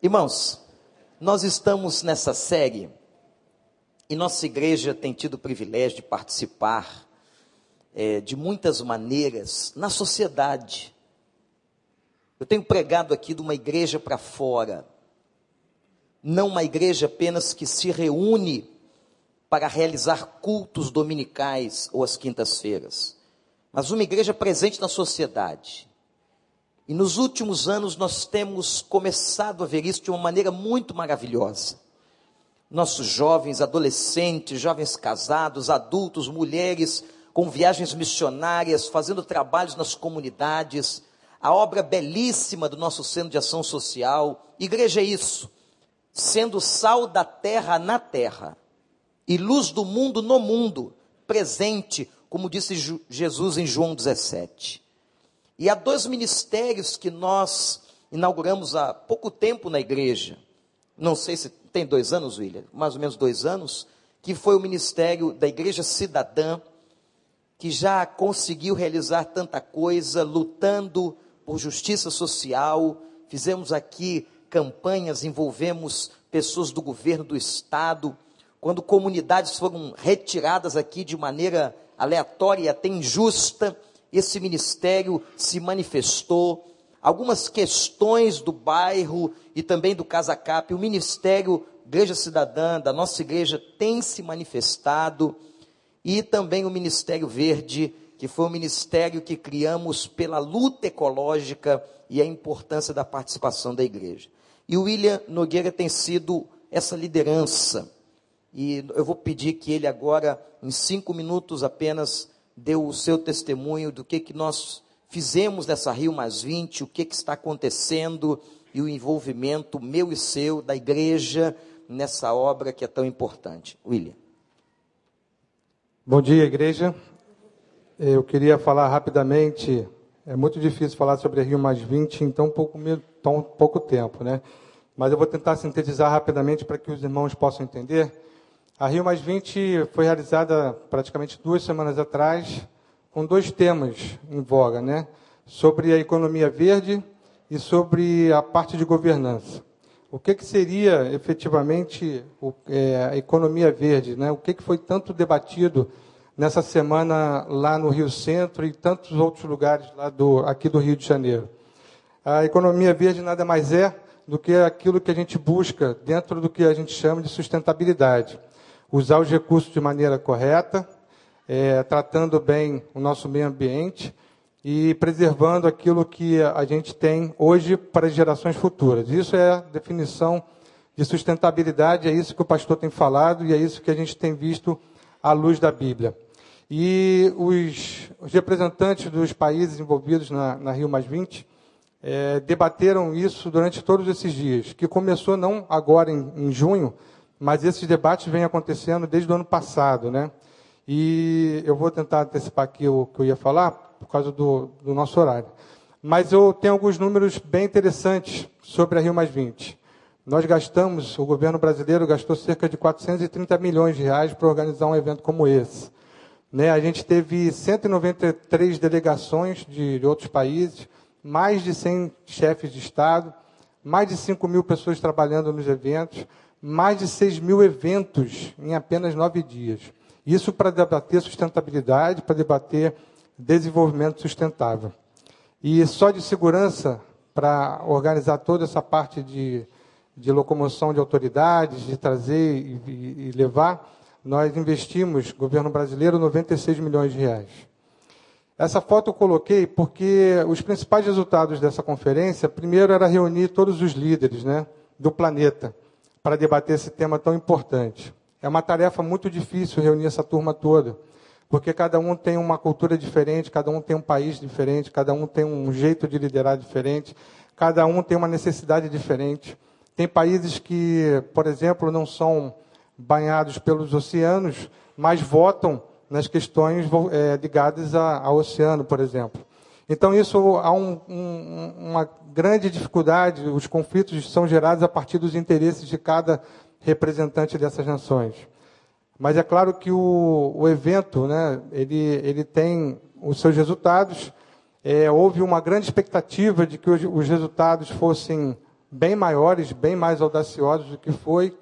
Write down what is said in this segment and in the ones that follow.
Irmãos, nós estamos nessa série e nossa igreja tem tido o privilégio de participar é, de muitas maneiras na sociedade. Eu tenho pregado aqui de uma igreja para fora, não uma igreja apenas que se reúne para realizar cultos dominicais ou às quintas-feiras, mas uma igreja presente na sociedade. E nos últimos anos nós temos começado a ver isso de uma maneira muito maravilhosa. Nossos jovens, adolescentes, jovens casados, adultos, mulheres com viagens missionárias, fazendo trabalhos nas comunidades, a obra belíssima do nosso Centro de Ação Social. Igreja é isso, sendo sal da terra na terra e luz do mundo no mundo, presente, como disse Jesus em João 17. E há dois ministérios que nós inauguramos há pouco tempo na igreja. Não sei se tem dois anos, William, mais ou menos dois anos, que foi o ministério da Igreja Cidadã, que já conseguiu realizar tanta coisa, lutando por justiça social. Fizemos aqui campanhas, envolvemos pessoas do governo do estado, quando comunidades foram retiradas aqui de maneira aleatória e até injusta, esse ministério se manifestou, algumas questões do bairro e também do Casacap, o ministério Igreja Cidadã da nossa igreja tem se manifestado e também o Ministério Verde, que foi um ministério que criamos pela luta ecológica e a importância da participação da igreja. E o William Nogueira tem sido essa liderança. E eu vou pedir que ele agora, em cinco minutos apenas, deu o seu testemunho do que, que nós fizemos nessa Rio Mais 20, o que, que está acontecendo e o envolvimento meu e seu, da igreja, nessa obra que é tão importante. William. Bom dia, igreja. Eu queria falar rapidamente. É muito difícil falar sobre Rio Mais 20 em tão pouco, tão pouco tempo, né? Mas eu vou tentar sintetizar rapidamente para que os irmãos possam entender. A Rio Mais 20 foi realizada praticamente duas semanas atrás, com dois temas em voga, né? Sobre a economia verde e sobre a parte de governança. O que, que seria efetivamente o, é, a economia verde? Né? O que, que foi tanto debatido nessa semana lá no Rio Centro e tantos outros lugares lá do, aqui do Rio de Janeiro? A economia verde nada mais é do que aquilo que a gente busca dentro do que a gente chama de sustentabilidade usar os recursos de maneira correta, é, tratando bem o nosso meio ambiente e preservando aquilo que a gente tem hoje para gerações futuras. Isso é a definição de sustentabilidade, é isso que o pastor tem falado e é isso que a gente tem visto à luz da Bíblia. E os, os representantes dos países envolvidos na, na Rio Mais 20 é, debateram isso durante todos esses dias, que começou não agora em, em junho, mas esses debates vêm acontecendo desde o ano passado, né? E eu vou tentar antecipar aqui o que eu ia falar, por causa do, do nosso horário. Mas eu tenho alguns números bem interessantes sobre a Rio Mais 20. Nós gastamos, o governo brasileiro gastou cerca de 430 milhões de reais para organizar um evento como esse. Né, a gente teve 193 delegações de, de outros países, mais de 100 chefes de Estado, mais de 5 mil pessoas trabalhando nos eventos, mais de 6 mil eventos em apenas nove dias. Isso para debater sustentabilidade, para debater desenvolvimento sustentável. E só de segurança, para organizar toda essa parte de, de locomoção de autoridades, de trazer e, e, e levar, nós investimos, governo brasileiro, 96 milhões de reais. Essa foto eu coloquei porque os principais resultados dessa conferência, primeiro era reunir todos os líderes né, do planeta para debater esse tema tão importante. É uma tarefa muito difícil reunir essa turma toda, porque cada um tem uma cultura diferente, cada um tem um país diferente, cada um tem um jeito de liderar diferente, cada um tem uma necessidade diferente. Tem países que, por exemplo, não são banhados pelos oceanos, mas votam nas questões é, ligadas ao oceano, por exemplo. Então, isso há um, um, uma grande dificuldade, os conflitos são gerados a partir dos interesses de cada representante dessas nações. Mas é claro que o, o evento, né, ele, ele tem os seus resultados. É, houve uma grande expectativa de que os, os resultados fossem bem maiores, bem mais audaciosos do que foi.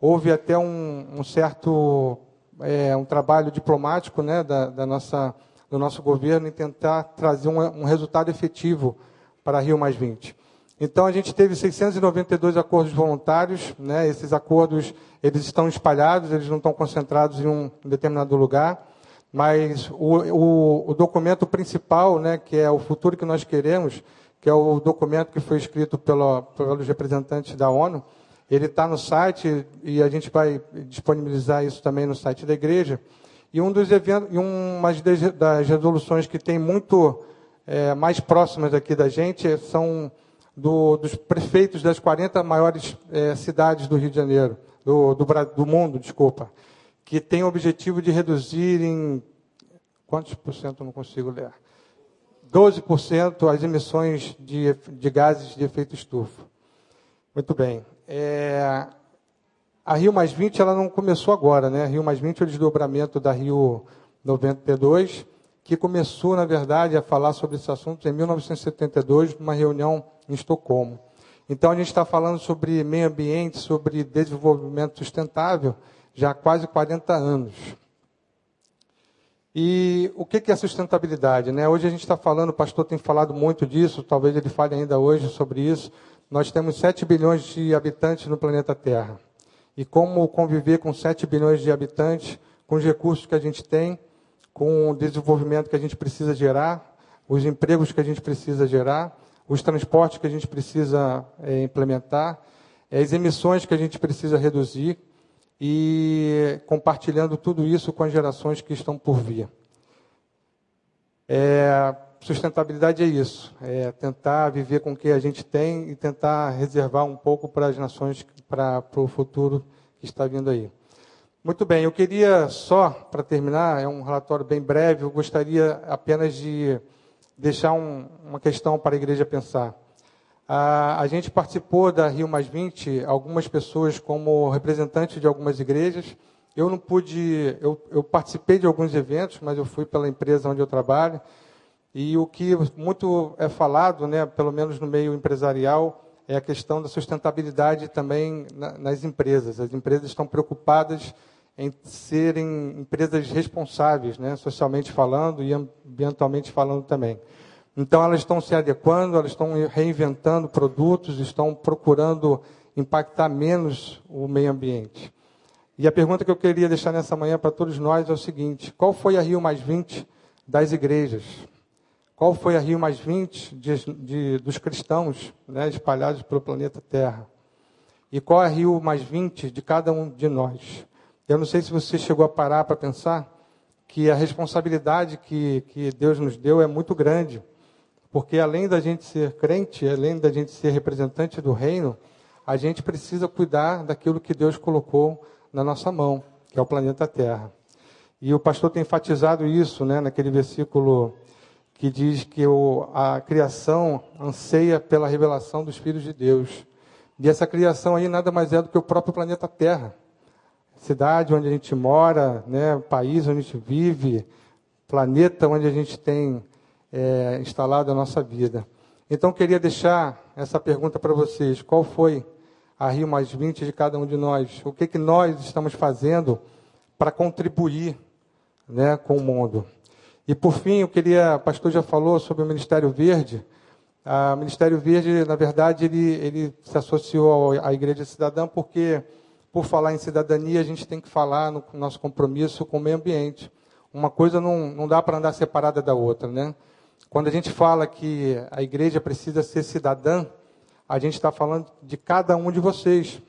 Houve até um, um certo é, um trabalho diplomático né, da, da, nossa, do nosso governo em tentar trazer um, um resultado efetivo para Rio Mais 20. Então a gente teve 692 acordos voluntários, né? Esses acordos eles estão espalhados, eles não estão concentrados em um determinado lugar, mas o, o, o, documento principal, né, que é o futuro que nós queremos, que é o documento que foi escrito pelo, pelos representantes da ONU, ele está no site e a gente vai disponibilizar isso também no site da igreja. E um dos eventos, e uma das resoluções que tem muito é, mais próximas aqui da gente são do, dos prefeitos das 40 maiores é, cidades do Rio de Janeiro, do, do, do, mundo, desculpa, que tem o objetivo de reduzir em quantos por cento não consigo ler? 12% as emissões de, de gases de efeito estufa. Muito bem. É, a Rio Mais 20 ela não começou agora, né? A Rio Mais 20 é o desdobramento da Rio 92, que começou, na verdade, a falar sobre esse assunto em 1972, numa reunião em Estocolmo. Então, a gente está falando sobre meio ambiente, sobre desenvolvimento sustentável, já há quase 40 anos. E o que é sustentabilidade? Né? Hoje a gente está falando, o pastor tem falado muito disso, talvez ele fale ainda hoje sobre isso, nós temos 7 bilhões de habitantes no planeta Terra. E como conviver com 7 bilhões de habitantes, com os recursos que a gente tem, com o desenvolvimento que a gente precisa gerar, os empregos que a gente precisa gerar, os transportes que a gente precisa é, implementar, as emissões que a gente precisa reduzir e compartilhando tudo isso com as gerações que estão por vir. É, sustentabilidade é isso, é tentar viver com o que a gente tem e tentar reservar um pouco para as nações, para, o futuro que está vindo aí. Muito bem, eu queria só, para terminar, é um relatório bem breve, eu gostaria apenas de deixar um, uma questão para a igreja pensar. A, a gente participou da Rio Mais 20, algumas pessoas como representantes de algumas igrejas. Eu não pude, eu, eu participei de alguns eventos, mas eu fui pela empresa onde eu trabalho. E o que muito é falado, né, pelo menos no meio empresarial, é a questão da sustentabilidade também nas empresas. As empresas estão preocupadas em serem empresas responsáveis, né, socialmente falando e ambientalmente falando também. Então, elas estão se adequando, elas estão reinventando produtos, estão procurando impactar menos o meio ambiente. E a pergunta que eu queria deixar nessa manhã para todos nós é o seguinte: qual foi a Rio Mais 20 das igrejas? Qual foi a Rio Mais 20 de, de, dos cristãos né, espalhados pelo planeta Terra? E qual é a Rio Mais 20 de cada um de nós? Eu não sei se você chegou a parar para pensar que a responsabilidade que, que Deus nos deu é muito grande. Porque além da gente ser crente, além da gente ser representante do reino, a gente precisa cuidar daquilo que Deus colocou na nossa mão, que é o planeta Terra. E o pastor tem enfatizado isso, né, naquele versículo que diz que o, a criação anseia pela revelação dos filhos de Deus. E essa criação aí nada mais é do que o próprio planeta Terra. Cidade onde a gente mora, né, país onde a gente vive, planeta onde a gente tem é, instalado a nossa vida. Então, queria deixar essa pergunta para vocês: qual foi a Rio Mais 20 de cada um de nós? O que, que nós estamos fazendo para contribuir né, com o mundo? E por fim, eu queria, o pastor já falou sobre o Ministério Verde. O Ministério Verde, na verdade, ele, ele se associou à Igreja Cidadã porque, por falar em cidadania, a gente tem que falar no nosso compromisso com o meio ambiente. Uma coisa não, não dá para andar separada da outra, né? Quando a gente fala que a igreja precisa ser cidadã, a gente está falando de cada um de vocês.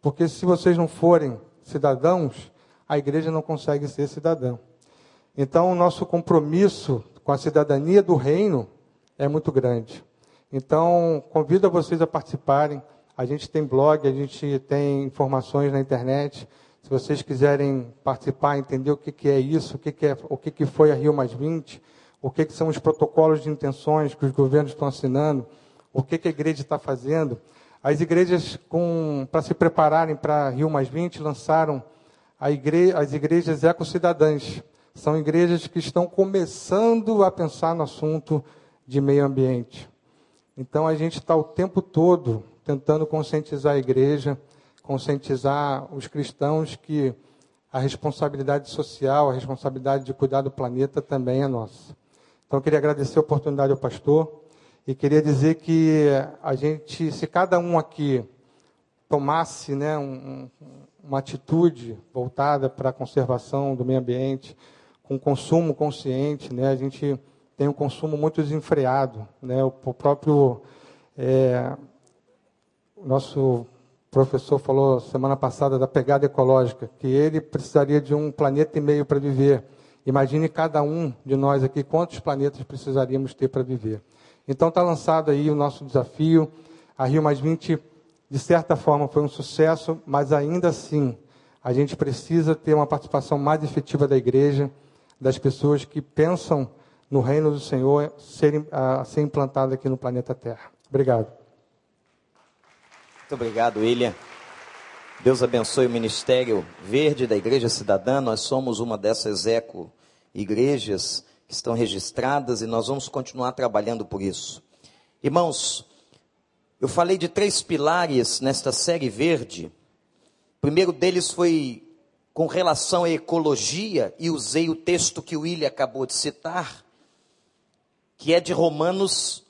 Porque se vocês não forem cidadãos, a igreja não consegue ser cidadã. Então, o nosso compromisso com a cidadania do reino é muito grande. Então, convido vocês a participarem. A gente tem blog, a gente tem informações na internet. Se vocês quiserem participar, entender o que, que é isso, o, que, que, é, o que, que foi a Rio Mais 20, o que, que são os protocolos de intenções que os governos estão assinando, o que, que a igreja está fazendo. As igrejas, para se prepararem para Rio Mais 20, lançaram igre, as igrejas ecocidadãs. São igrejas que estão começando a pensar no assunto de meio ambiente. Então a gente está o tempo todo tentando conscientizar a igreja, conscientizar os cristãos que a responsabilidade social, a responsabilidade de cuidar do planeta também é nossa. Então, eu queria agradecer a oportunidade ao pastor e queria dizer que a gente, se cada um aqui tomasse né, um, uma atitude voltada para a conservação do meio ambiente, com consumo consciente, né, a gente tem um consumo muito desenfreado. Né, o próprio é, nosso professor falou semana passada da pegada ecológica, que ele precisaria de um planeta e meio para viver. Imagine cada um de nós aqui quantos planetas precisaríamos ter para viver. Então está lançado aí o nosso desafio. A Rio Mais 20, de certa forma, foi um sucesso, mas ainda assim a gente precisa ter uma participação mais efetiva da igreja, das pessoas que pensam no reino do Senhor serem, a, ser implantado aqui no planeta Terra. Obrigado. Muito obrigado, William. Deus abençoe o Ministério Verde da Igreja Cidadã. Nós somos uma dessas eco-igrejas que estão registradas e nós vamos continuar trabalhando por isso. Irmãos, eu falei de três pilares nesta série verde. O primeiro deles foi com relação à ecologia e usei o texto que o William acabou de citar, que é de Romanos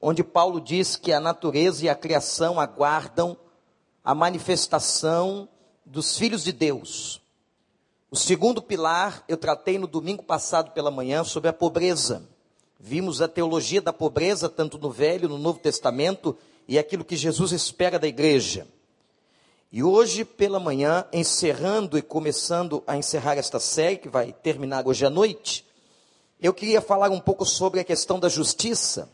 onde Paulo diz que a natureza e a criação aguardam a manifestação dos filhos de Deus. O segundo pilar eu tratei no domingo passado pela manhã sobre a pobreza. Vimos a teologia da pobreza tanto no Velho, no Novo Testamento e aquilo que Jesus espera da igreja. E hoje pela manhã, encerrando e começando a encerrar esta série que vai terminar hoje à noite, eu queria falar um pouco sobre a questão da justiça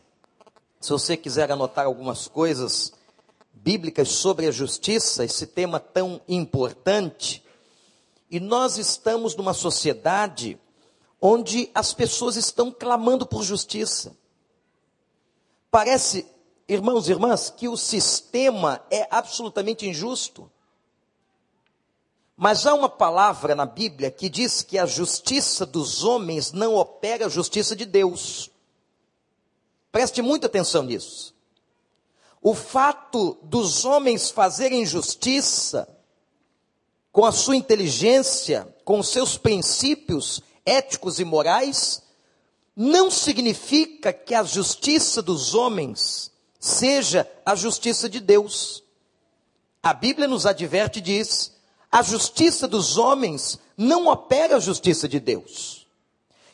se você quiser anotar algumas coisas bíblicas sobre a justiça, esse tema tão importante, e nós estamos numa sociedade onde as pessoas estão clamando por justiça. Parece, irmãos e irmãs, que o sistema é absolutamente injusto. Mas há uma palavra na Bíblia que diz que a justiça dos homens não opera a justiça de Deus. Preste muita atenção nisso. O fato dos homens fazerem justiça com a sua inteligência, com os seus princípios éticos e morais, não significa que a justiça dos homens seja a justiça de Deus. A Bíblia nos adverte e diz: a justiça dos homens não opera a justiça de Deus.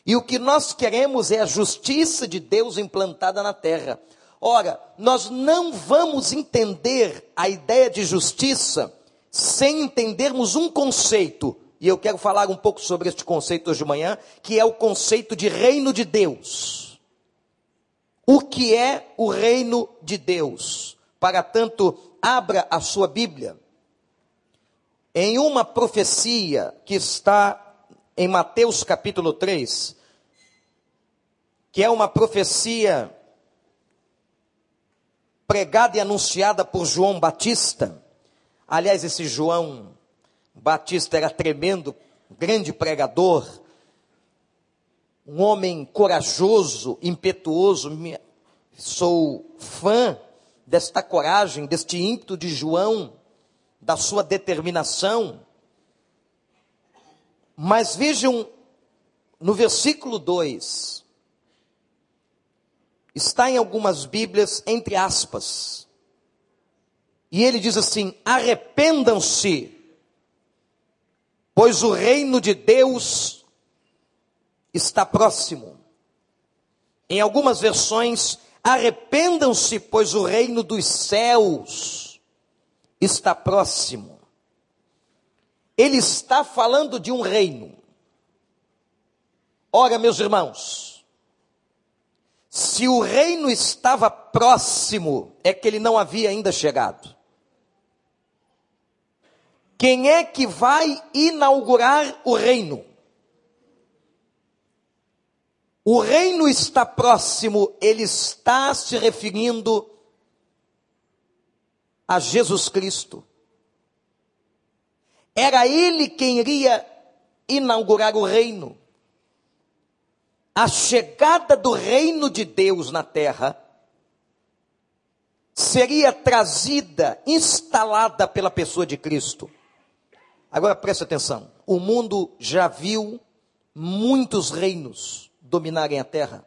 E o que nós queremos é a justiça de Deus implantada na terra. Ora, nós não vamos entender a ideia de justiça sem entendermos um conceito. E eu quero falar um pouco sobre este conceito hoje de manhã, que é o conceito de reino de Deus. O que é o reino de Deus? Para tanto, abra a sua Bíblia. Em uma profecia que está em Mateus capítulo 3, que é uma profecia pregada e anunciada por João Batista. Aliás, esse João Batista era tremendo, grande pregador, um homem corajoso, impetuoso. Sou fã desta coragem, deste ímpeto de João, da sua determinação. Mas vejam no versículo 2, está em algumas Bíblias entre aspas. E ele diz assim: arrependam-se, pois o reino de Deus está próximo. Em algumas versões, arrependam-se, pois o reino dos céus está próximo. Ele está falando de um reino. Ora, meus irmãos, se o reino estava próximo, é que ele não havia ainda chegado. Quem é que vai inaugurar o reino? O reino está próximo, ele está se referindo a Jesus Cristo. Era ele quem iria inaugurar o reino a chegada do reino de Deus na terra seria trazida, instalada pela pessoa de Cristo. Agora preste atenção: o mundo já viu muitos reinos dominarem a terra,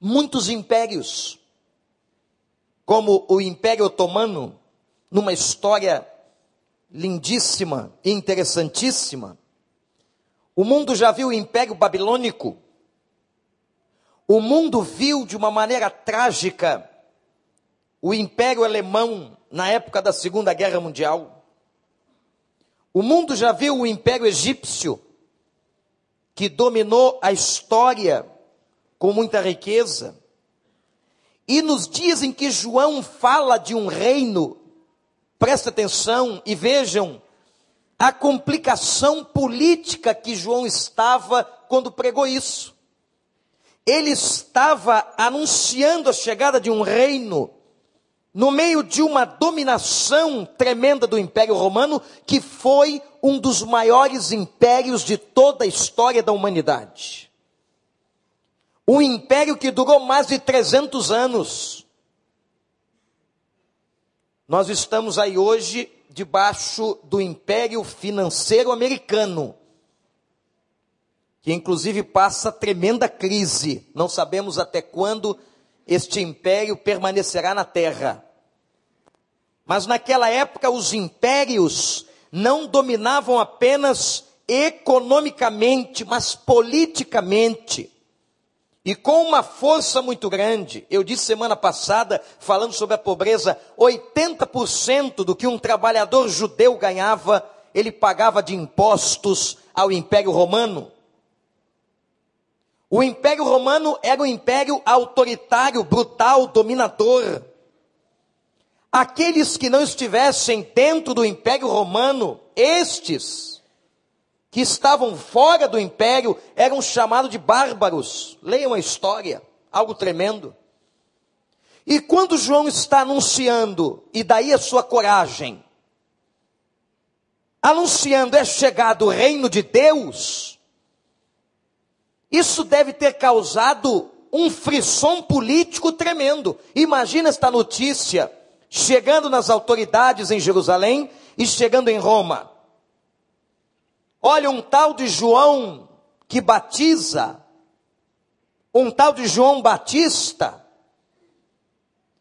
muitos impérios, como o Império Otomano, numa história lindíssima e interessantíssima. O mundo já viu o Império Babilônico. O mundo viu de uma maneira trágica o Império Alemão na época da Segunda Guerra Mundial. O mundo já viu o Império Egípcio, que dominou a história com muita riqueza. E nos dias em que João fala de um reino, presta atenção e vejam a complicação política que João estava quando pregou isso. Ele estava anunciando a chegada de um reino no meio de uma dominação tremenda do Império Romano, que foi um dos maiores impérios de toda a história da humanidade. Um império que durou mais de 300 anos. Nós estamos aí hoje debaixo do império financeiro americano, que inclusive passa tremenda crise. Não sabemos até quando este império permanecerá na terra. Mas naquela época os impérios não dominavam apenas economicamente, mas politicamente. E com uma força muito grande. Eu disse semana passada, falando sobre a pobreza, 80% do que um trabalhador judeu ganhava, ele pagava de impostos ao Império Romano. O Império Romano era um império autoritário, brutal, dominador. Aqueles que não estivessem dentro do Império Romano, estes que estavam fora do império, eram chamados de bárbaros. Leiam a história, algo tremendo. E quando João está anunciando, e daí a sua coragem, anunciando é chegado o reino de Deus, isso deve ter causado um frisson político tremendo. Imagina esta notícia chegando nas autoridades em Jerusalém e chegando em Roma. Olha, um tal de João que batiza, um tal de João Batista,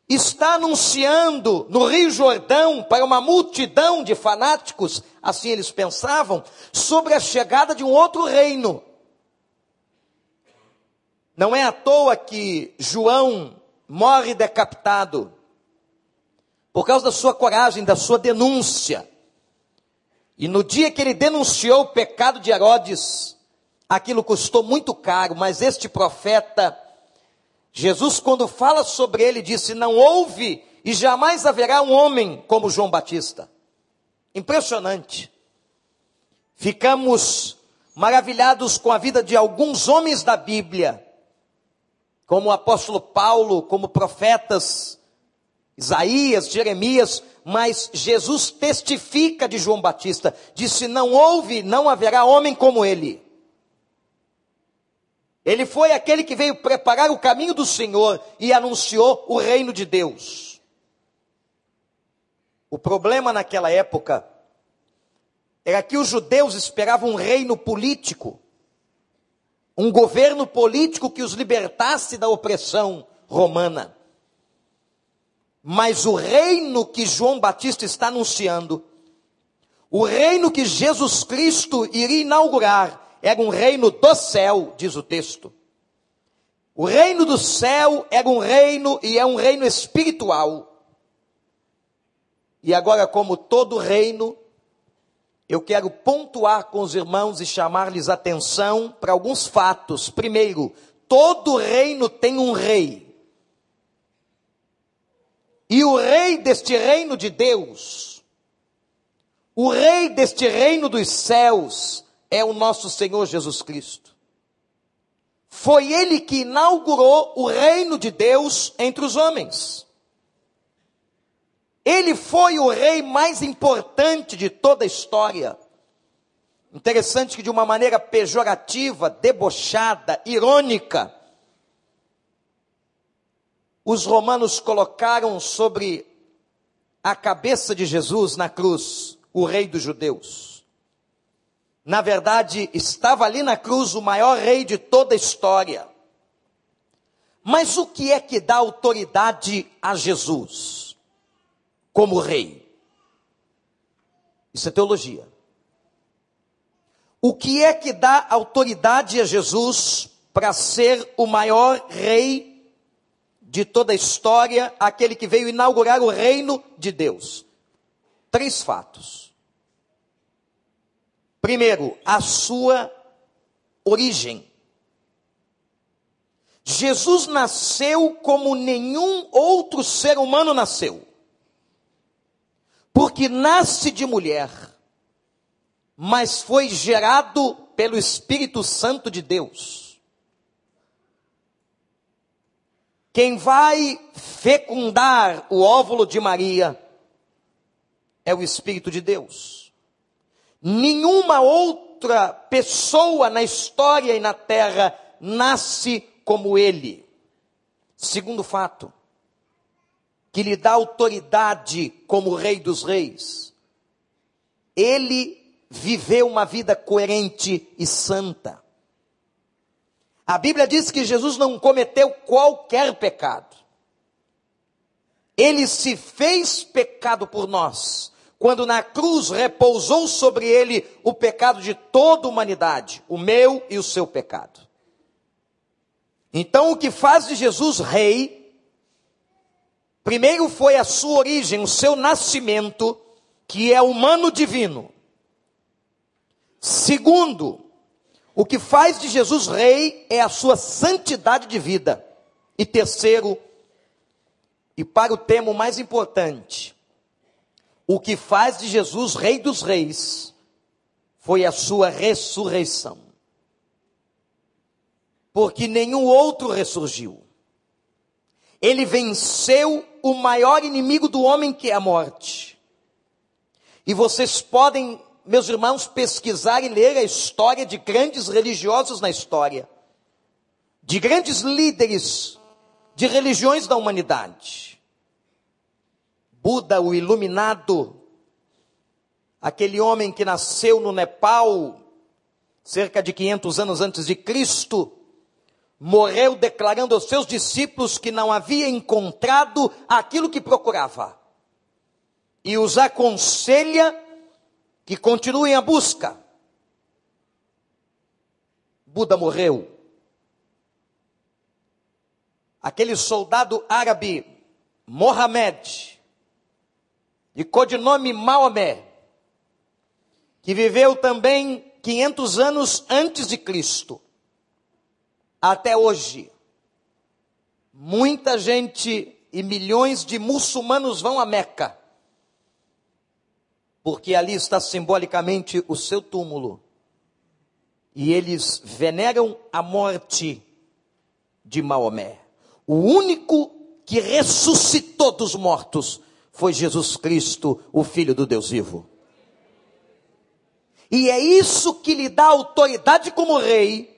está anunciando no Rio Jordão para uma multidão de fanáticos, assim eles pensavam, sobre a chegada de um outro reino. Não é à toa que João morre decapitado, por causa da sua coragem, da sua denúncia. E no dia que ele denunciou o pecado de Herodes, aquilo custou muito caro, mas este profeta, Jesus, quando fala sobre ele, disse: Não houve e jamais haverá um homem como João Batista. Impressionante. Ficamos maravilhados com a vida de alguns homens da Bíblia como o apóstolo Paulo, como profetas, Isaías, Jeremias, mas Jesus testifica de João Batista, disse: Não houve, não haverá homem como ele. Ele foi aquele que veio preparar o caminho do Senhor e anunciou o reino de Deus. O problema naquela época era que os judeus esperavam um reino político um governo político que os libertasse da opressão romana. Mas o reino que João Batista está anunciando, o reino que Jesus Cristo iria inaugurar, era um reino do céu, diz o texto. O reino do céu era um reino e é um reino espiritual. E agora, como todo reino, eu quero pontuar com os irmãos e chamar-lhes atenção para alguns fatos. Primeiro, todo reino tem um rei. E o rei deste reino de Deus, o rei deste reino dos céus, é o nosso Senhor Jesus Cristo. Foi ele que inaugurou o reino de Deus entre os homens. Ele foi o rei mais importante de toda a história. Interessante que de uma maneira pejorativa, debochada, irônica, os romanos colocaram sobre a cabeça de Jesus na cruz, o rei dos judeus. Na verdade, estava ali na cruz o maior rei de toda a história. Mas o que é que dá autoridade a Jesus como rei? Isso é teologia. O que é que dá autoridade a Jesus para ser o maior rei de toda a história, aquele que veio inaugurar o reino de Deus. Três fatos. Primeiro, a sua origem. Jesus nasceu como nenhum outro ser humano nasceu. Porque nasce de mulher, mas foi gerado pelo Espírito Santo de Deus. Quem vai fecundar o óvulo de Maria é o Espírito de Deus. Nenhuma outra pessoa na história e na terra nasce como ele. Segundo fato, que lhe dá autoridade como Rei dos Reis. Ele viveu uma vida coerente e santa. A Bíblia diz que Jesus não cometeu qualquer pecado. Ele se fez pecado por nós, quando na cruz repousou sobre ele o pecado de toda a humanidade, o meu e o seu pecado. Então, o que faz de Jesus rei, primeiro foi a sua origem, o seu nascimento, que é humano divino. Segundo, o que faz de Jesus rei é a sua santidade de vida. E terceiro, e para o tema mais importante, o que faz de Jesus rei dos reis foi a sua ressurreição. Porque nenhum outro ressurgiu. Ele venceu o maior inimigo do homem que é a morte. E vocês podem meus irmãos, pesquisar e ler a história de grandes religiosos na história, de grandes líderes de religiões da humanidade. Buda, o iluminado, aquele homem que nasceu no Nepal, cerca de 500 anos antes de Cristo, morreu declarando aos seus discípulos que não havia encontrado aquilo que procurava. E os aconselha que continuem a busca. Buda morreu. Aquele soldado árabe, Mohamed, de codinome Maomé, que viveu também 500 anos antes de Cristo, até hoje. Muita gente e milhões de muçulmanos vão a Meca porque ali está simbolicamente o seu túmulo. E eles veneram a morte de Maomé. O único que ressuscitou dos mortos foi Jesus Cristo, o Filho do Deus vivo. E é isso que lhe dá autoridade como rei.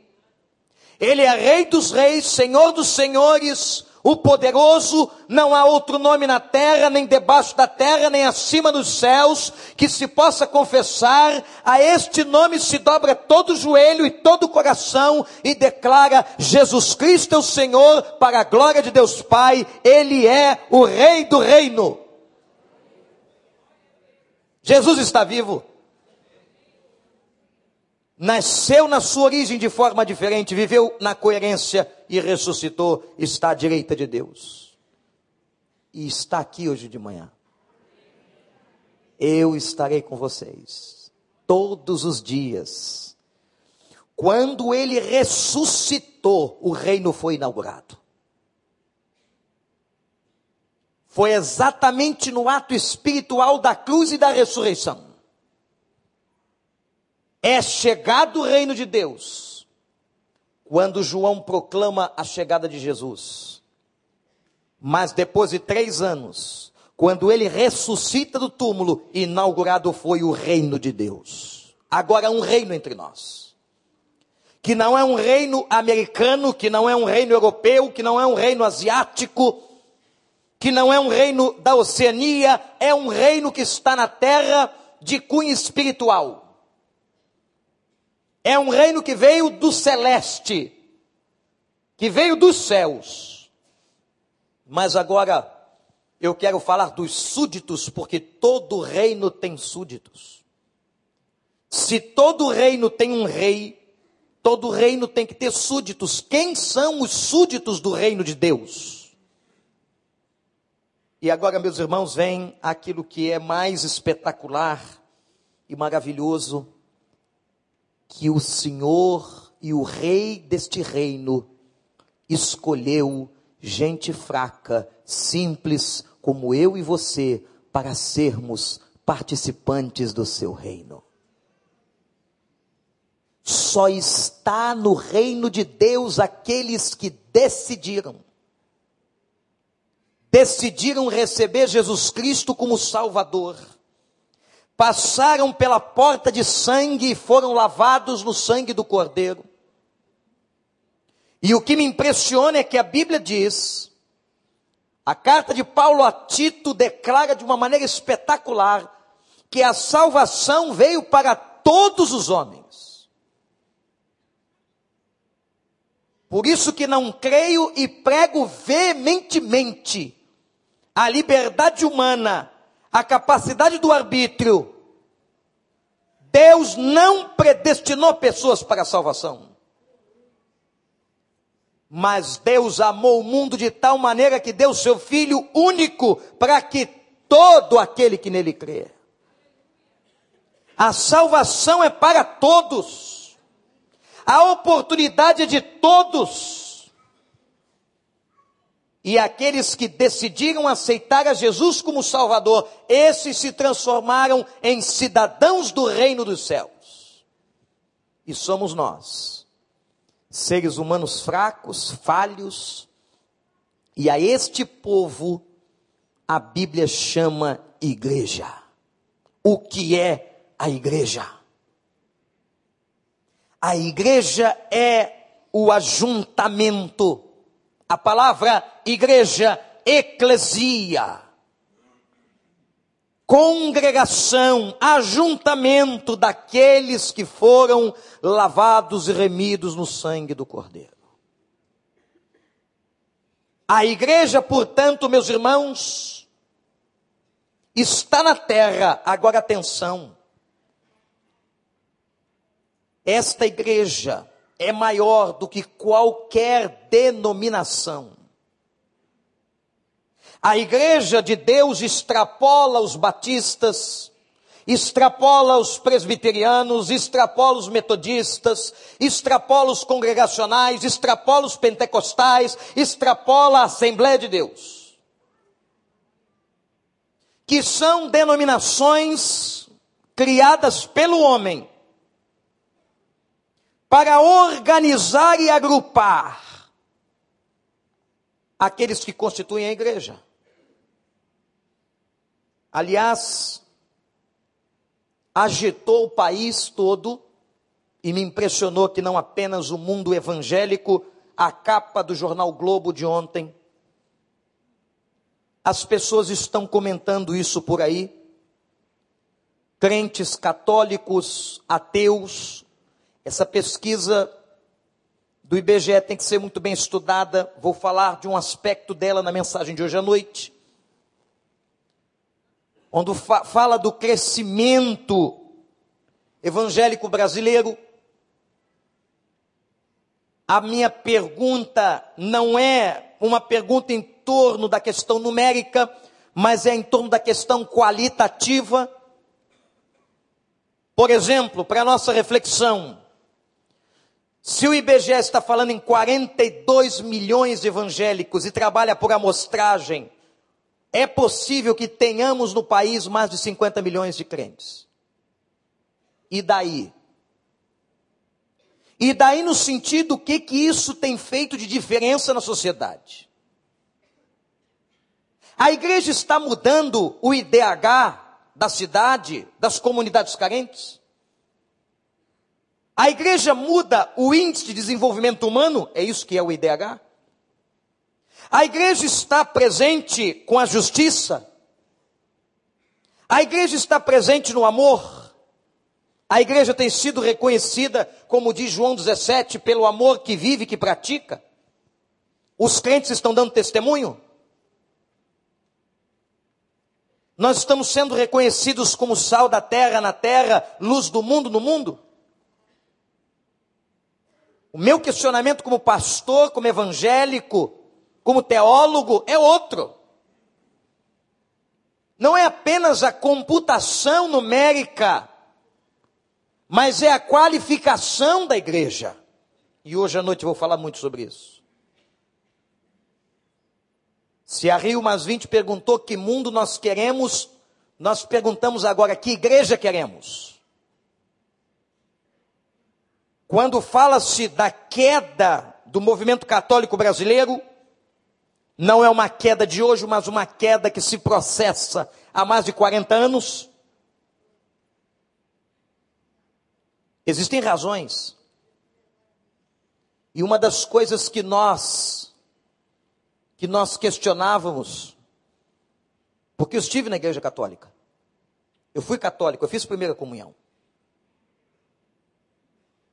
Ele é rei dos reis, senhor dos senhores, o poderoso, não há outro nome na terra, nem debaixo da terra, nem acima dos céus, que se possa confessar, a este nome se dobra todo joelho e todo coração, e declara, Jesus Cristo é o Senhor, para a glória de Deus Pai, Ele é o Rei do reino. Jesus está vivo nasceu na sua origem de forma diferente, viveu na coerência e ressuscitou, está à direita de Deus. E está aqui hoje de manhã. Eu estarei com vocês todos os dias. Quando ele ressuscitou, o reino foi inaugurado. Foi exatamente no ato espiritual da cruz e da ressurreição é chegado o reino de Deus, quando João proclama a chegada de Jesus. Mas depois de três anos, quando ele ressuscita do túmulo, inaugurado foi o reino de Deus. Agora um reino entre nós. Que não é um reino americano, que não é um reino europeu, que não é um reino asiático, que não é um reino da Oceania, é um reino que está na terra de cunho espiritual. É um reino que veio do celeste, que veio dos céus. Mas agora eu quero falar dos súditos, porque todo reino tem súditos. Se todo reino tem um rei, todo reino tem que ter súditos. Quem são os súditos do reino de Deus? E agora, meus irmãos, vem aquilo que é mais espetacular e maravilhoso, que o Senhor e o Rei deste reino escolheu gente fraca, simples, como eu e você, para sermos participantes do seu reino. Só está no reino de Deus aqueles que decidiram decidiram receber Jesus Cristo como Salvador, passaram pela porta de sangue e foram lavados no sangue do Cordeiro. E o que me impressiona é que a Bíblia diz, a carta de Paulo a Tito declara de uma maneira espetacular, que a salvação veio para todos os homens. Por isso que não creio e prego veementemente a liberdade humana, a capacidade do arbítrio, Deus não predestinou pessoas para a salvação. Mas Deus amou o mundo de tal maneira que deu seu Filho único para que todo aquele que nele crê. A salvação é para todos. A oportunidade é de todos. E aqueles que decidiram aceitar a Jesus como Salvador, esses se transformaram em cidadãos do reino dos céus. E somos nós, seres humanos fracos, falhos, e a este povo a Bíblia chama igreja. O que é a igreja? A igreja é o ajuntamento a palavra igreja, eclesia, congregação, ajuntamento daqueles que foram lavados e remidos no sangue do Cordeiro. A igreja, portanto, meus irmãos, está na terra, agora atenção. Esta igreja é maior do que qualquer denominação. A igreja de Deus extrapola os batistas, extrapola os presbiterianos, extrapola os metodistas, extrapola os congregacionais, extrapola os pentecostais, extrapola a Assembleia de Deus. Que são denominações criadas pelo homem para organizar e agrupar aqueles que constituem a igreja. Aliás, agitou o país todo e me impressionou que não apenas o mundo evangélico, a capa do jornal Globo de ontem. As pessoas estão comentando isso por aí. Crentes católicos, ateus, essa pesquisa do IBGE tem que ser muito bem estudada. Vou falar de um aspecto dela na mensagem de hoje à noite. Onde fa fala do crescimento evangélico brasileiro. A minha pergunta não é uma pergunta em torno da questão numérica, mas é em torno da questão qualitativa. Por exemplo, para nossa reflexão, se o IBGE está falando em 42 milhões de evangélicos e trabalha por amostragem, é possível que tenhamos no país mais de 50 milhões de crentes. E daí? E daí no sentido, o que que isso tem feito de diferença na sociedade? A igreja está mudando o IDH da cidade, das comunidades carentes? A igreja muda o índice de desenvolvimento humano, é isso que é o IDH? A igreja está presente com a justiça. A igreja está presente no amor. A igreja tem sido reconhecida, como diz João 17, pelo amor que vive e que pratica. Os crentes estão dando testemunho. Nós estamos sendo reconhecidos como sal da terra na terra, luz do mundo no mundo. O meu questionamento como pastor, como evangélico, como teólogo é outro. Não é apenas a computação numérica, mas é a qualificação da igreja. E hoje à noite eu vou falar muito sobre isso. Se a Rio Mais 20 perguntou que mundo nós queremos, nós perguntamos agora que igreja queremos. Quando fala-se da queda do movimento católico brasileiro, não é uma queda de hoje, mas uma queda que se processa há mais de 40 anos. Existem razões. E uma das coisas que nós que nós questionávamos, porque eu estive na igreja católica. Eu fui católico, eu fiz primeira comunhão.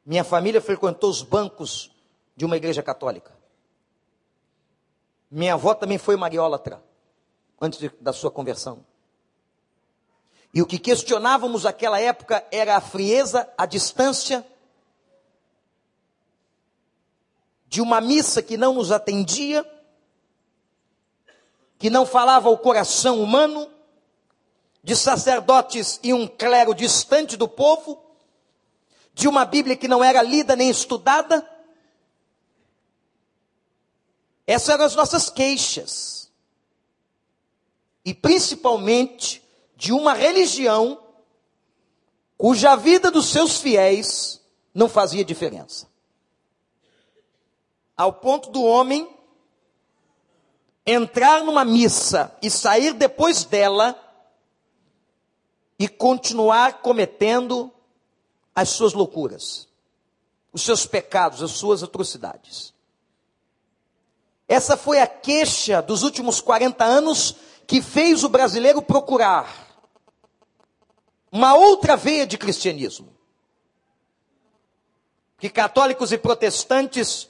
Minha família frequentou os bancos de uma igreja católica. Minha avó também foi mariólatra, antes de, da sua conversão. E o que questionávamos naquela época era a frieza, a distância de uma missa que não nos atendia, que não falava ao coração humano, de sacerdotes e um clero distante do povo, de uma Bíblia que não era lida nem estudada, essas eram as nossas queixas. E principalmente de uma religião cuja vida dos seus fiéis não fazia diferença. Ao ponto do homem entrar numa missa e sair depois dela e continuar cometendo as suas loucuras, os seus pecados, as suas atrocidades. Essa foi a queixa dos últimos 40 anos que fez o brasileiro procurar uma outra veia de cristianismo. Que católicos e protestantes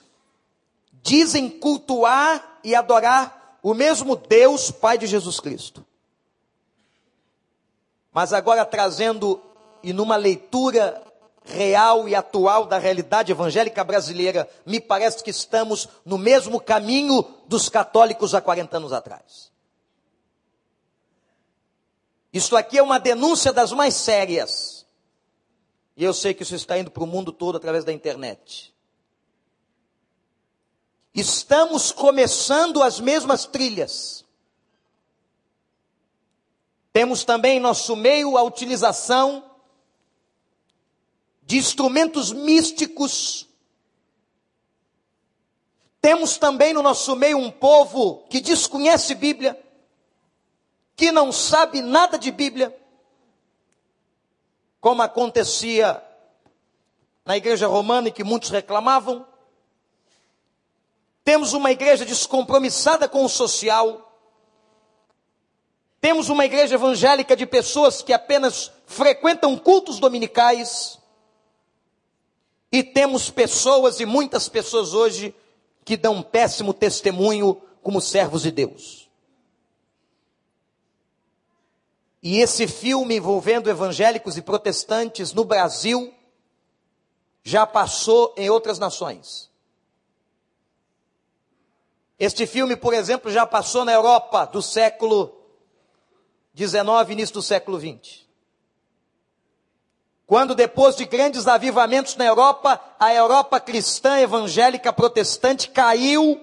dizem cultuar e adorar o mesmo Deus, Pai de Jesus Cristo. Mas agora trazendo e numa leitura real e atual da realidade evangélica brasileira, me parece que estamos no mesmo caminho dos católicos há 40 anos atrás. Isso aqui é uma denúncia das mais sérias. E eu sei que isso está indo para o mundo todo através da internet. Estamos começando as mesmas trilhas. Temos também em nosso meio a utilização de instrumentos místicos. Temos também no nosso meio um povo que desconhece Bíblia, que não sabe nada de Bíblia, como acontecia na igreja romana e que muitos reclamavam. Temos uma igreja descompromissada com o social. Temos uma igreja evangélica de pessoas que apenas frequentam cultos dominicais. E temos pessoas e muitas pessoas hoje que dão um péssimo testemunho como servos de Deus. E esse filme envolvendo evangélicos e protestantes no Brasil já passou em outras nações. Este filme, por exemplo, já passou na Europa do século XIX, início do século XX. Quando depois de grandes avivamentos na Europa, a Europa cristã, evangélica, protestante caiu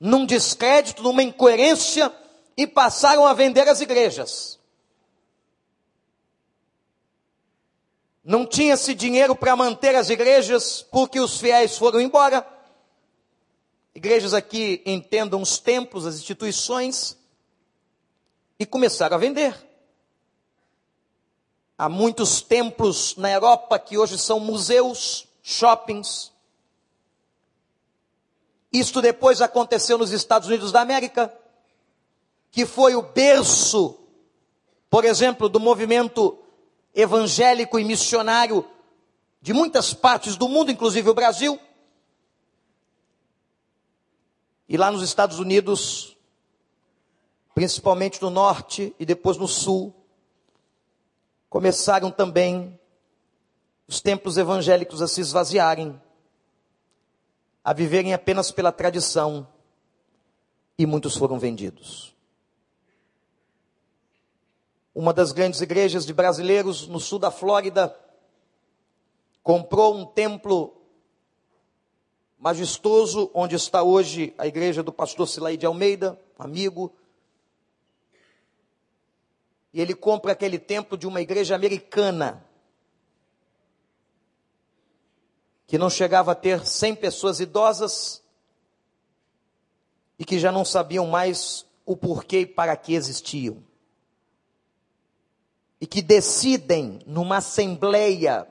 num descrédito, numa incoerência e passaram a vender as igrejas. Não tinha-se dinheiro para manter as igrejas porque os fiéis foram embora. Igrejas aqui entendam os templos, as instituições, e começaram a vender. Há muitos templos na Europa que hoje são museus, shoppings. Isto depois aconteceu nos Estados Unidos da América, que foi o berço, por exemplo, do movimento evangélico e missionário de muitas partes do mundo, inclusive o Brasil. E lá nos Estados Unidos, principalmente no norte e depois no sul, começaram também os templos evangélicos a se esvaziarem, a viverem apenas pela tradição, e muitos foram vendidos. Uma das grandes igrejas de brasileiros no sul da Flórida comprou um templo majestoso, onde está hoje a igreja do pastor Silaí de Almeida, amigo. E ele compra aquele templo de uma igreja americana, que não chegava a ter 100 pessoas idosas e que já não sabiam mais o porquê e para que existiam. E que decidem, numa assembleia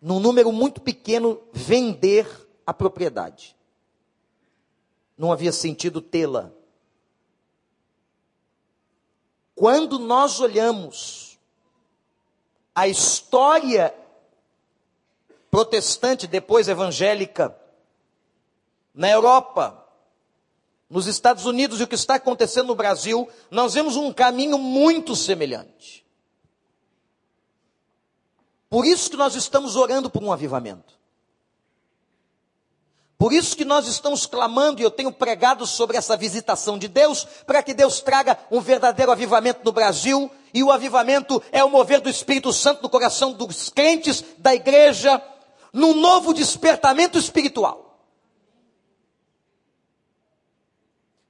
num número muito pequeno, vender a propriedade. Não havia sentido tê-la. Quando nós olhamos a história protestante, depois evangélica, na Europa, nos Estados Unidos e o que está acontecendo no Brasil, nós vemos um caminho muito semelhante. Por isso que nós estamos orando por um avivamento. Por isso que nós estamos clamando, e eu tenho pregado sobre essa visitação de Deus, para que Deus traga um verdadeiro avivamento no Brasil, e o avivamento é o mover do Espírito Santo no coração dos crentes, da igreja, num novo despertamento espiritual.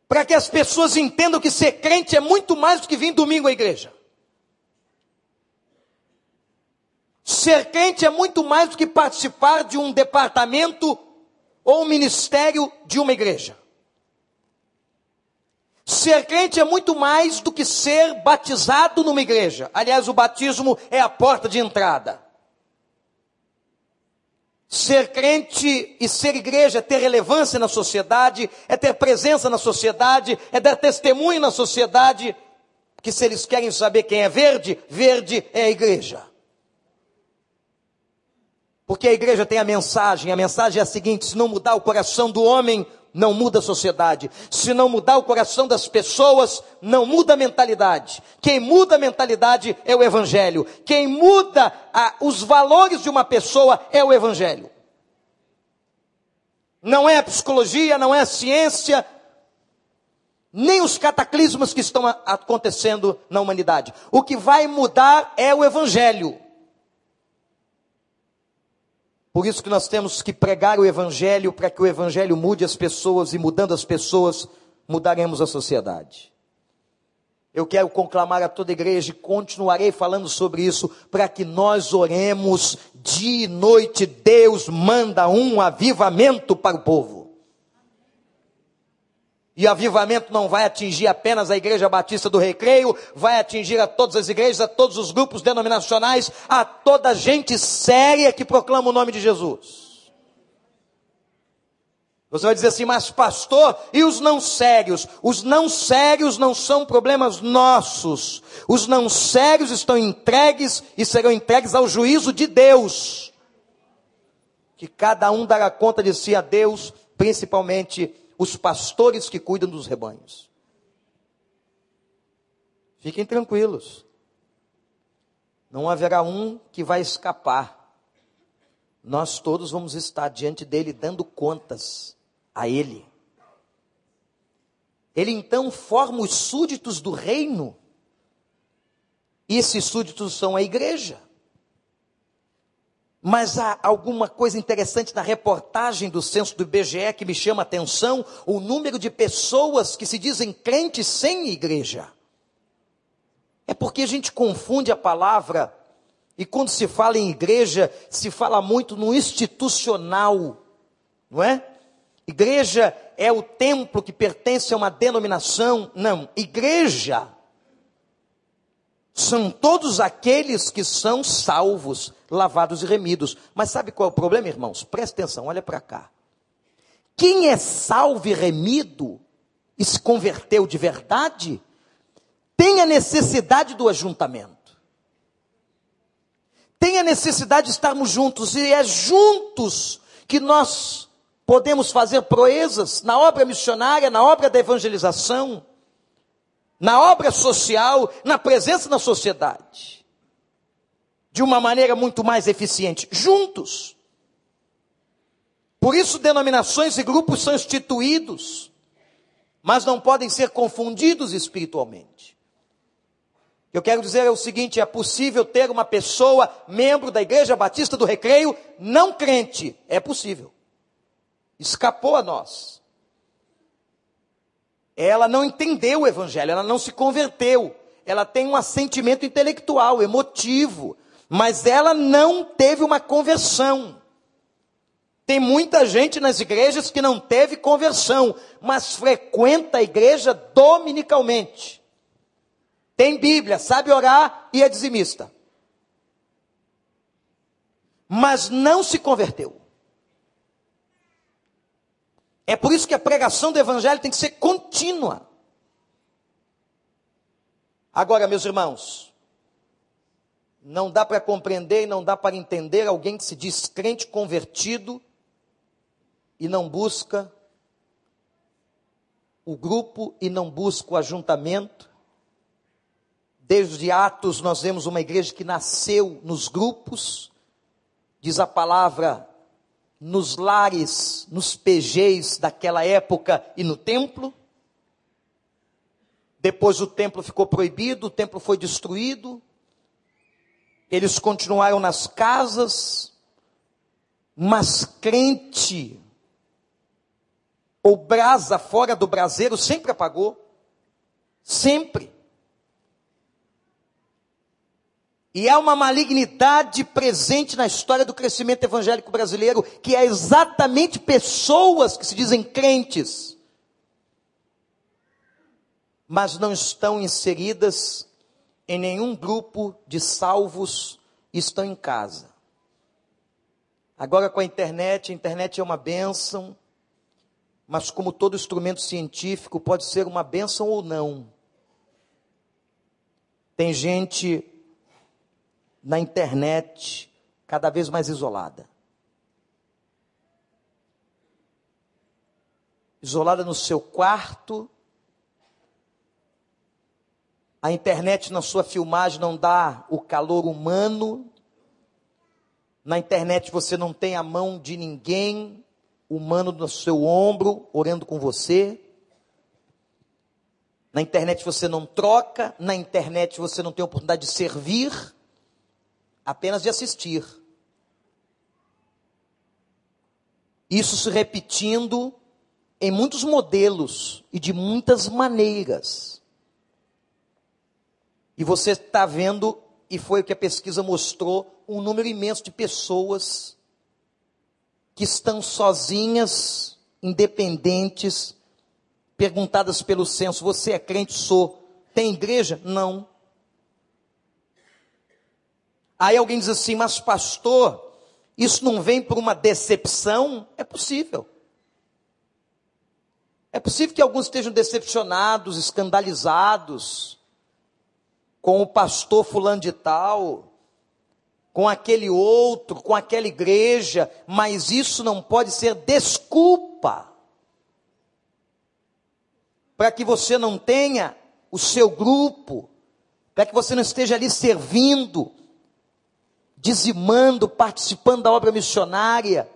Para que as pessoas entendam que ser crente é muito mais do que vir domingo à igreja. Ser crente é muito mais do que participar de um departamento ou um ministério de uma igreja. Ser crente é muito mais do que ser batizado numa igreja. Aliás, o batismo é a porta de entrada. Ser crente e ser igreja é ter relevância na sociedade, é ter presença na sociedade, é dar testemunho na sociedade. Porque se eles querem saber quem é verde, verde é a igreja. Porque a igreja tem a mensagem, a mensagem é a seguinte: se não mudar o coração do homem, não muda a sociedade. Se não mudar o coração das pessoas, não muda a mentalidade. Quem muda a mentalidade é o Evangelho. Quem muda a, os valores de uma pessoa é o Evangelho. Não é a psicologia, não é a ciência, nem os cataclismos que estão acontecendo na humanidade. O que vai mudar é o Evangelho. Por isso que nós temos que pregar o Evangelho para que o Evangelho mude as pessoas e mudando as pessoas, mudaremos a sociedade. Eu quero conclamar a toda a igreja e continuarei falando sobre isso para que nós oremos dia e noite. Deus manda um avivamento para o povo. E avivamento não vai atingir apenas a Igreja Batista do Recreio, vai atingir a todas as igrejas, a todos os grupos denominacionais, a toda gente séria que proclama o nome de Jesus. Você vai dizer assim, mas pastor, e os não sérios? Os não sérios não são problemas nossos. Os não sérios estão entregues e serão entregues ao juízo de Deus. Que cada um dará conta de si a Deus, principalmente os pastores que cuidam dos rebanhos. Fiquem tranquilos. Não haverá um que vai escapar. Nós todos vamos estar diante dele dando contas a ele. Ele então forma os súditos do reino. E esses súditos são a igreja. Mas há alguma coisa interessante na reportagem do censo do IBGE que me chama a atenção: o número de pessoas que se dizem crentes sem igreja. É porque a gente confunde a palavra, e quando se fala em igreja, se fala muito no institucional, não é? Igreja é o templo que pertence a uma denominação. Não, igreja são todos aqueles que são salvos, lavados e remidos. Mas sabe qual é o problema, irmãos? Presta atenção, olha para cá. quem é salvo e remido e se converteu de verdade, tem a necessidade do ajuntamento. Tem a necessidade de estarmos juntos, e é juntos que nós podemos fazer proezas na obra missionária, na obra da evangelização, na obra social, na presença na sociedade. De uma maneira muito mais eficiente, juntos. Por isso, denominações e grupos são instituídos, mas não podem ser confundidos espiritualmente. Eu quero dizer é o seguinte: é possível ter uma pessoa, membro da Igreja Batista do Recreio, não crente. É possível. Escapou a nós. Ela não entendeu o Evangelho, ela não se converteu. Ela tem um assentimento intelectual, emotivo, mas ela não teve uma conversão. Tem muita gente nas igrejas que não teve conversão, mas frequenta a igreja dominicalmente. Tem Bíblia, sabe orar e é dizimista. Mas não se converteu. É por isso que a pregação do evangelho tem que ser contínua. Agora, meus irmãos, não dá para compreender e não dá para entender alguém que se diz crente convertido e não busca o grupo e não busca o ajuntamento. Desde Atos nós vemos uma igreja que nasceu nos grupos, diz a palavra, nos lares, nos PGs daquela época e no templo. Depois o templo ficou proibido, o templo foi destruído. Eles continuaram nas casas, mas crente ou brasa fora do braseiro sempre apagou. Sempre. E há uma malignidade presente na história do crescimento evangélico brasileiro, que é exatamente pessoas que se dizem crentes, mas não estão inseridas em nenhum grupo de salvos, estão em casa. Agora com a internet, a internet é uma bênção, mas como todo instrumento científico, pode ser uma bênção ou não. Tem gente na internet cada vez mais isolada. Isolada no seu quarto. A internet na sua filmagem não dá o calor humano. Na internet você não tem a mão de ninguém humano no seu ombro, orando com você. Na internet você não troca, na internet você não tem oportunidade de servir, apenas de assistir. Isso se repetindo em muitos modelos e de muitas maneiras. E você está vendo, e foi o que a pesquisa mostrou, um número imenso de pessoas que estão sozinhas, independentes, perguntadas pelo censo: Você é crente? Sou. Tem igreja? Não. Aí alguém diz assim: Mas, pastor, isso não vem por uma decepção? É possível. É possível que alguns estejam decepcionados, escandalizados com o pastor fulano de tal, com aquele outro, com aquela igreja, mas isso não pode ser desculpa para que você não tenha o seu grupo, para que você não esteja ali servindo, dizimando, participando da obra missionária,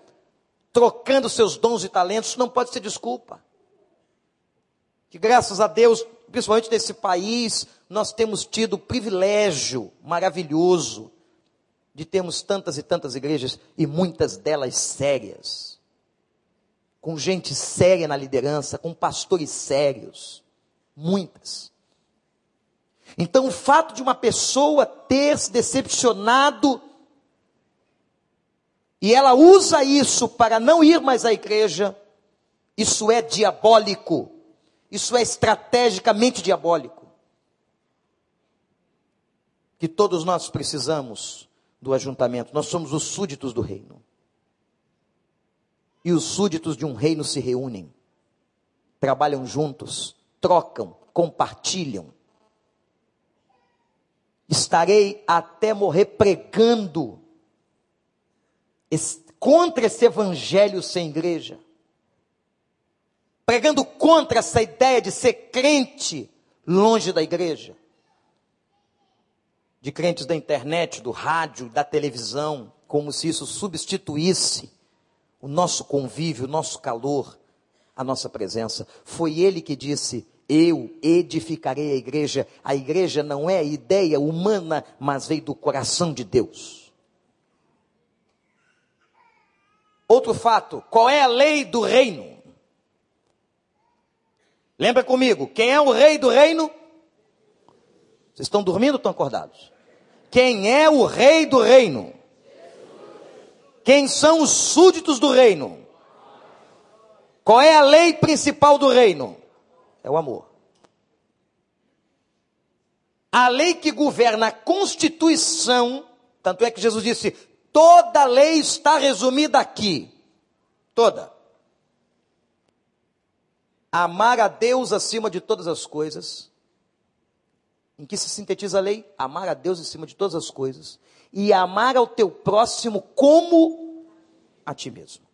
trocando seus dons e talentos, não pode ser desculpa. Que graças a Deus, principalmente nesse país, nós temos tido o privilégio maravilhoso de termos tantas e tantas igrejas e muitas delas sérias, com gente séria na liderança, com pastores sérios, muitas. Então, o fato de uma pessoa ter se decepcionado e ela usa isso para não ir mais à igreja, isso é diabólico. Isso é estrategicamente diabólico. Que todos nós precisamos do ajuntamento. Nós somos os súditos do reino. e os súditos de um reino se reúnem, trabalham juntos, trocam, compartilham. Estarei até morrer pregando contra esse evangelho sem igreja, pregando contra essa ideia de ser crente longe da igreja, de crentes da internet, do rádio, da televisão, como se isso substituísse o nosso convívio, o nosso calor, a nossa presença. Foi ele que disse: Eu edificarei a igreja. A igreja não é ideia humana, mas veio do coração de Deus. Outro fato: qual é a lei do reino? Lembra comigo, quem é o rei do reino? Vocês estão dormindo ou estão acordados? Quem é o rei do reino? Quem são os súditos do reino? Qual é a lei principal do reino? É o amor. A lei que governa a Constituição, tanto é que Jesus disse: toda lei está resumida aqui. Toda. Amar a Deus acima de todas as coisas. Em que se sintetiza a lei? Amar a Deus acima de todas as coisas e amar ao teu próximo como a ti mesmo.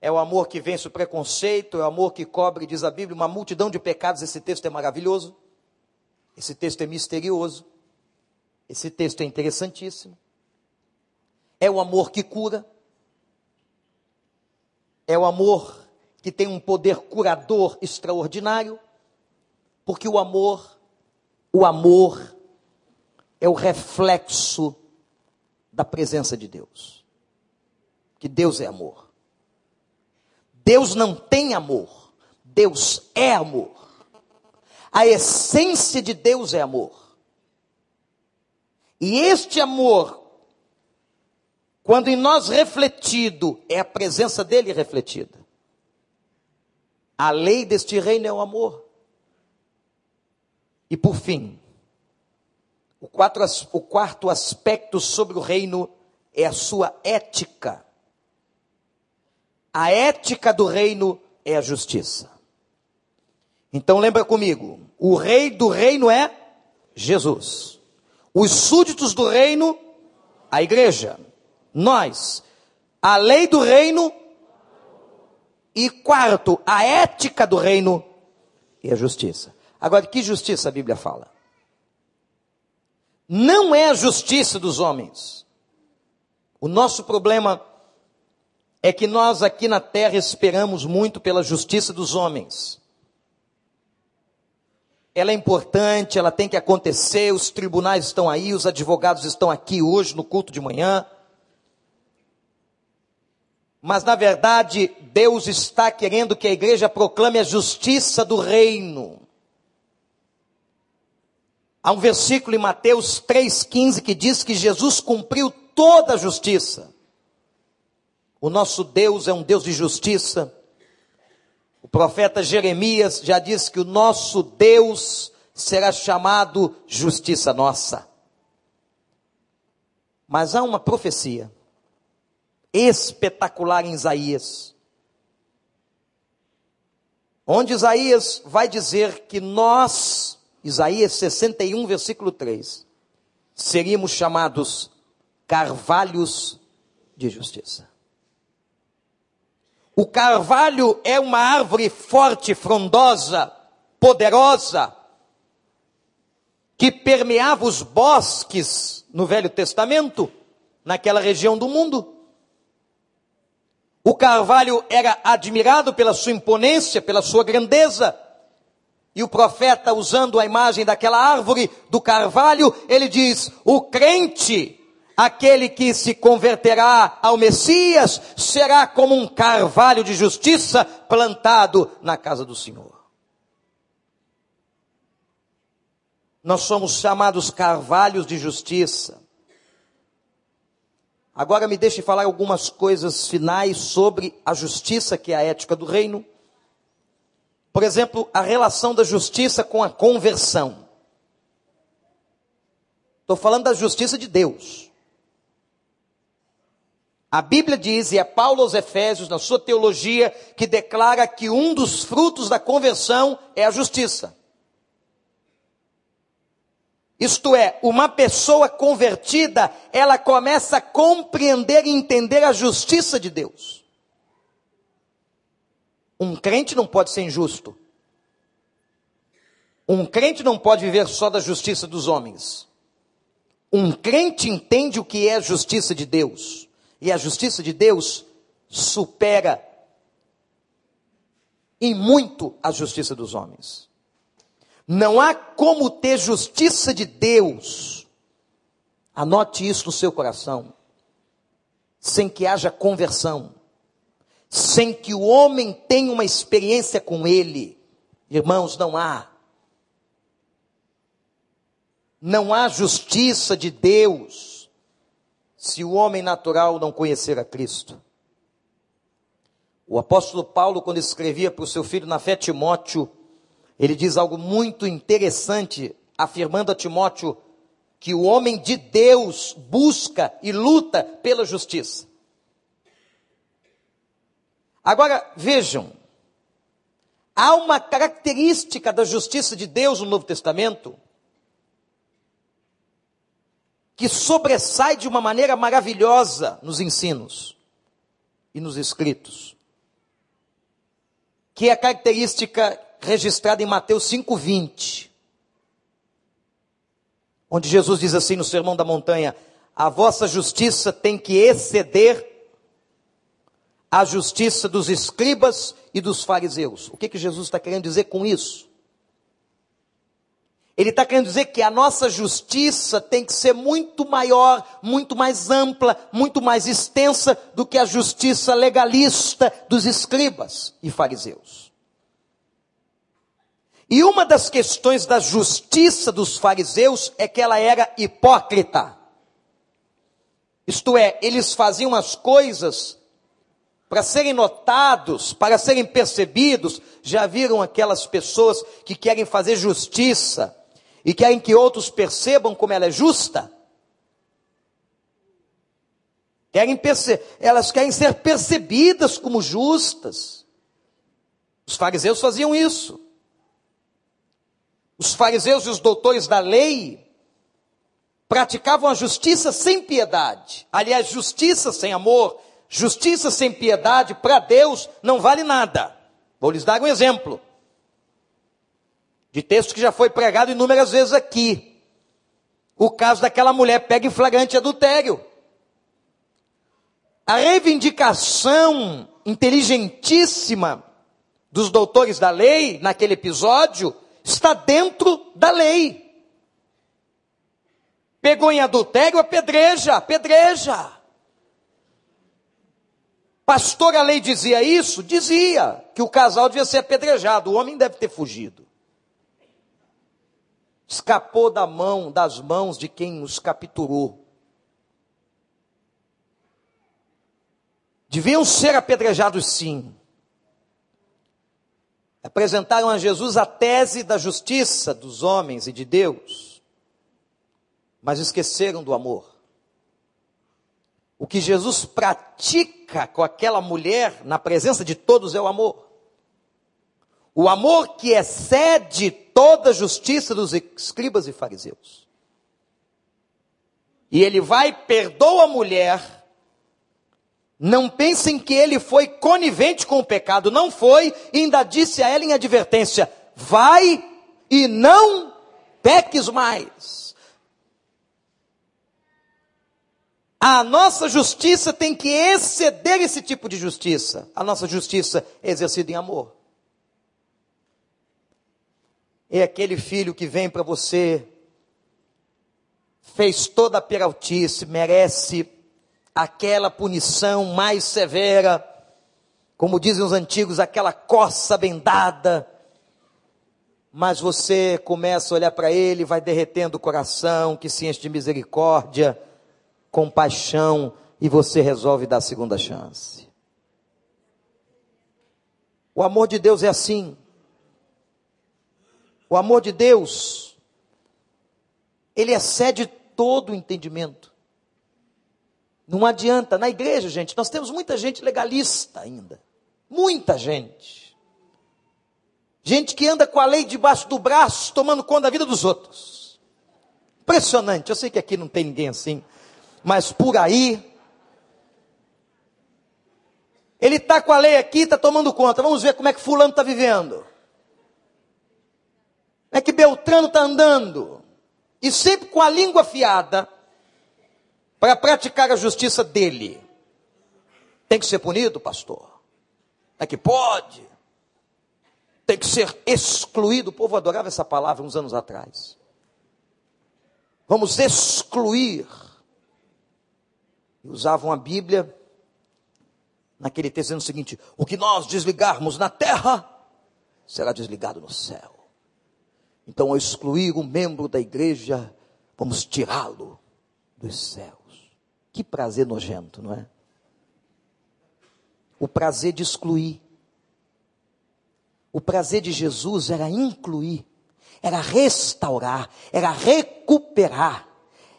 É o amor que vence o preconceito, é o amor que cobre, diz a Bíblia, uma multidão de pecados. Esse texto é maravilhoso. Esse texto é misterioso. Esse texto é interessantíssimo. É o amor que cura. É o amor que tem um poder curador extraordinário. Porque o amor, o amor é o reflexo da presença de Deus. Que Deus é amor. Deus não tem amor, Deus é amor. A essência de Deus é amor. E este amor, quando em nós refletido, é a presença dele refletida. A lei deste reino é o amor. E por fim, o, quatro, o quarto aspecto sobre o reino é a sua ética. A ética do reino é a justiça. Então lembra comigo, o rei do reino é Jesus. Os súditos do reino, a igreja. Nós. A lei do reino. E quarto, a ética do reino e a justiça. Agora, que justiça a Bíblia fala? não é a justiça dos homens. O nosso problema é que nós aqui na terra esperamos muito pela justiça dos homens. Ela é importante, ela tem que acontecer, os tribunais estão aí, os advogados estão aqui hoje no culto de manhã. Mas na verdade, Deus está querendo que a igreja proclame a justiça do reino. Há um versículo em Mateus 3,15 que diz que Jesus cumpriu toda a justiça. O nosso Deus é um Deus de justiça. O profeta Jeremias já disse que o nosso Deus será chamado justiça nossa. Mas há uma profecia espetacular em Isaías, onde Isaías vai dizer que nós Isaías 61, versículo 3. Seríamos chamados carvalhos de justiça. O carvalho é uma árvore forte, frondosa, poderosa, que permeava os bosques no Velho Testamento, naquela região do mundo. O carvalho era admirado pela sua imponência, pela sua grandeza. E o profeta, usando a imagem daquela árvore do carvalho, ele diz: o crente, aquele que se converterá ao Messias, será como um carvalho de justiça plantado na casa do Senhor. Nós somos chamados carvalhos de justiça. Agora me deixe falar algumas coisas finais sobre a justiça, que é a ética do reino. Por exemplo, a relação da justiça com a conversão. Estou falando da justiça de Deus. A Bíblia diz, e é Paulo aos Efésios, na sua teologia, que declara que um dos frutos da conversão é a justiça. Isto é, uma pessoa convertida, ela começa a compreender e entender a justiça de Deus. Um crente não pode ser injusto. Um crente não pode viver só da justiça dos homens. Um crente entende o que é a justiça de Deus. E a justiça de Deus supera em muito a justiça dos homens. Não há como ter justiça de Deus. Anote isso no seu coração. Sem que haja conversão. Sem que o homem tenha uma experiência com ele. Irmãos, não há. Não há justiça de Deus se o homem natural não conhecer a Cristo. O apóstolo Paulo, quando escrevia para o seu filho na fé Timóteo, ele diz algo muito interessante, afirmando a Timóteo que o homem de Deus busca e luta pela justiça. Agora, vejam, há uma característica da justiça de Deus no Novo Testamento que sobressai de uma maneira maravilhosa nos ensinos e nos escritos, que é a característica registrada em Mateus 5:20, onde Jesus diz assim no Sermão da Montanha: a vossa justiça tem que exceder a justiça dos escribas e dos fariseus. O que, que Jesus está querendo dizer com isso? Ele está querendo dizer que a nossa justiça tem que ser muito maior, muito mais ampla, muito mais extensa do que a justiça legalista dos escribas e fariseus. E uma das questões da justiça dos fariseus é que ela era hipócrita. Isto é, eles faziam as coisas para serem notados, para serem percebidos. Já viram aquelas pessoas que querem fazer justiça e querem que outros percebam como ela é justa? Querem perce elas querem ser percebidas como justas. Os fariseus faziam isso. Os fariseus e os doutores da lei praticavam a justiça sem piedade. Aliás, justiça sem amor, justiça sem piedade para Deus não vale nada. Vou lhes dar um exemplo de texto que já foi pregado inúmeras vezes aqui. O caso daquela mulher pega em flagrante adultério. A reivindicação inteligentíssima dos doutores da lei, naquele episódio, está dentro da lei. Pegou em adultério, apedreja, apedreja. Pastor, a lei dizia isso? Dizia que o casal devia ser apedrejado, o homem deve ter fugido escapou da mão, das mãos de quem os capturou. Deviam ser apedrejados sim. Apresentaram a Jesus a tese da justiça dos homens e de Deus, mas esqueceram do amor. O que Jesus pratica com aquela mulher na presença de todos é o amor. O amor que excede toda a justiça dos escribas e fariseus. E ele vai, perdoa a mulher. Não pensem que ele foi conivente com o pecado, não foi, e ainda disse a ela em advertência: vai e não peques mais. A nossa justiça tem que exceder esse tipo de justiça. A nossa justiça é exercida em amor é aquele filho que vem para você, fez toda a peraltice, merece aquela punição mais severa, como dizem os antigos, aquela coça bendada, mas você começa a olhar para ele, vai derretendo o coração, que se enche de misericórdia, compaixão, e você resolve dar a segunda chance. O amor de Deus é assim. O amor de Deus, ele excede todo o entendimento. Não adianta, na igreja, gente, nós temos muita gente legalista ainda. Muita gente. Gente que anda com a lei debaixo do braço, tomando conta da vida dos outros. Impressionante. Eu sei que aqui não tem ninguém assim, mas por aí. Ele está com a lei aqui, está tomando conta. Vamos ver como é que Fulano está vivendo. Como é que Beltrano está andando. E sempre com a língua afiada para praticar a justiça dele. Tem que ser punido, pastor? É que pode? tem que ser excluído. O povo adorava essa palavra uns anos atrás. Vamos excluir. E usavam a Bíblia naquele texto dizendo o seguinte: o que nós desligarmos na terra será desligado no céu. Então, ao excluir um membro da igreja, vamos tirá-lo dos céus. Que prazer nojento, não é? O prazer de excluir. O prazer de Jesus era incluir, era restaurar, era recuperar,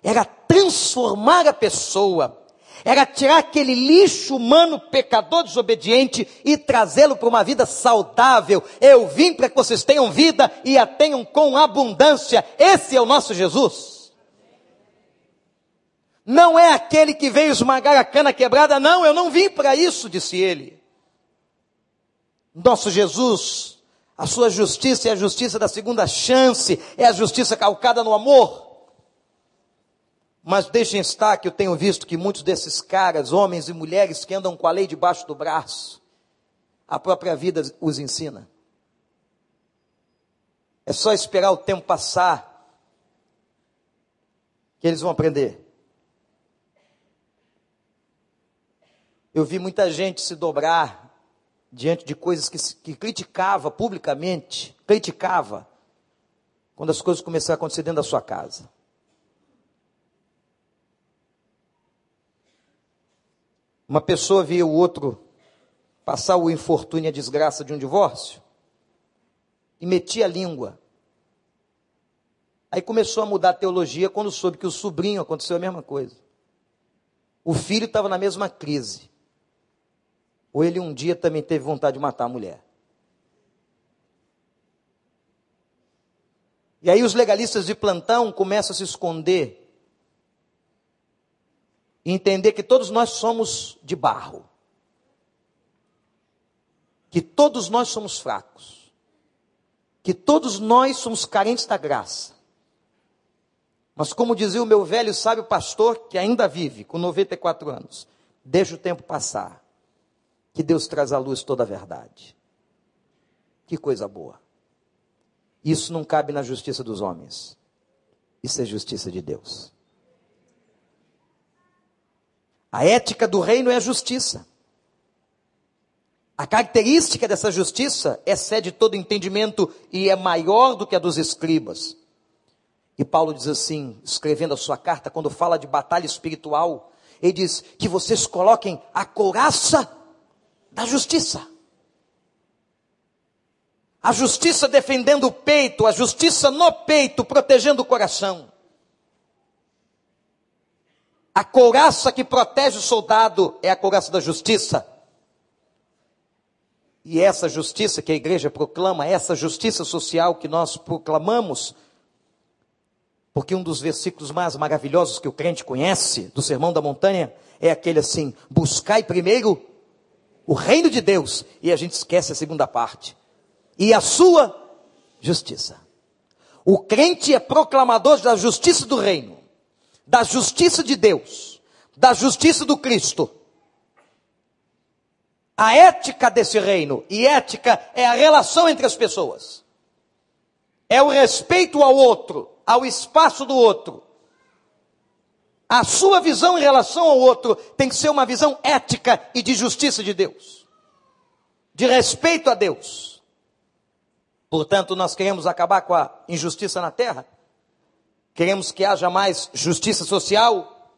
era transformar a pessoa, era tirar aquele lixo humano pecador desobediente e trazê-lo para uma vida saudável. Eu vim para que vocês tenham vida e a tenham com abundância. Esse é o nosso Jesus. Não é aquele que veio esmagar a cana quebrada, não, eu não vim para isso, disse ele. Nosso Jesus, a sua justiça é a justiça da segunda chance, é a justiça calcada no amor. Mas deixem estar que eu tenho visto que muitos desses caras, homens e mulheres que andam com a lei debaixo do braço, a própria vida os ensina. É só esperar o tempo passar que eles vão aprender. Eu vi muita gente se dobrar diante de coisas que, que criticava publicamente, criticava, quando as coisas começaram a acontecer dentro da sua casa. Uma pessoa via o outro passar o infortúnio e a desgraça de um divórcio e metia a língua. Aí começou a mudar a teologia quando soube que o sobrinho aconteceu a mesma coisa. O filho estava na mesma crise. Ou ele um dia também teve vontade de matar a mulher? E aí os legalistas de plantão começam a se esconder e entender que todos nós somos de barro. Que todos nós somos fracos. Que todos nós somos carentes da graça. Mas como dizia o meu velho sábio pastor, que ainda vive, com 94 anos, deixa o tempo passar que Deus traz à luz toda a verdade. Que coisa boa. Isso não cabe na justiça dos homens. Isso é justiça de Deus. A ética do reino é a justiça. A característica dessa justiça excede todo entendimento e é maior do que a dos escribas. E Paulo diz assim, escrevendo a sua carta, quando fala de batalha espiritual, ele diz que vocês coloquem a couraça da justiça. A justiça defendendo o peito, a justiça no peito, protegendo o coração. A couraça que protege o soldado é a couraça da justiça. E essa justiça que a igreja proclama, essa justiça social que nós proclamamos, porque um dos versículos mais maravilhosos que o crente conhece, do Sermão da Montanha, é aquele assim: buscai primeiro o reino de Deus, e a gente esquece a segunda parte. E a sua justiça. O crente é proclamador da justiça do reino, da justiça de Deus, da justiça do Cristo. A ética desse reino, e ética é a relação entre as pessoas, é o respeito ao outro, ao espaço do outro, a sua visão em relação ao outro tem que ser uma visão ética e de justiça de Deus, de respeito a Deus. Portanto, nós queremos acabar com a injustiça na terra, queremos que haja mais justiça social,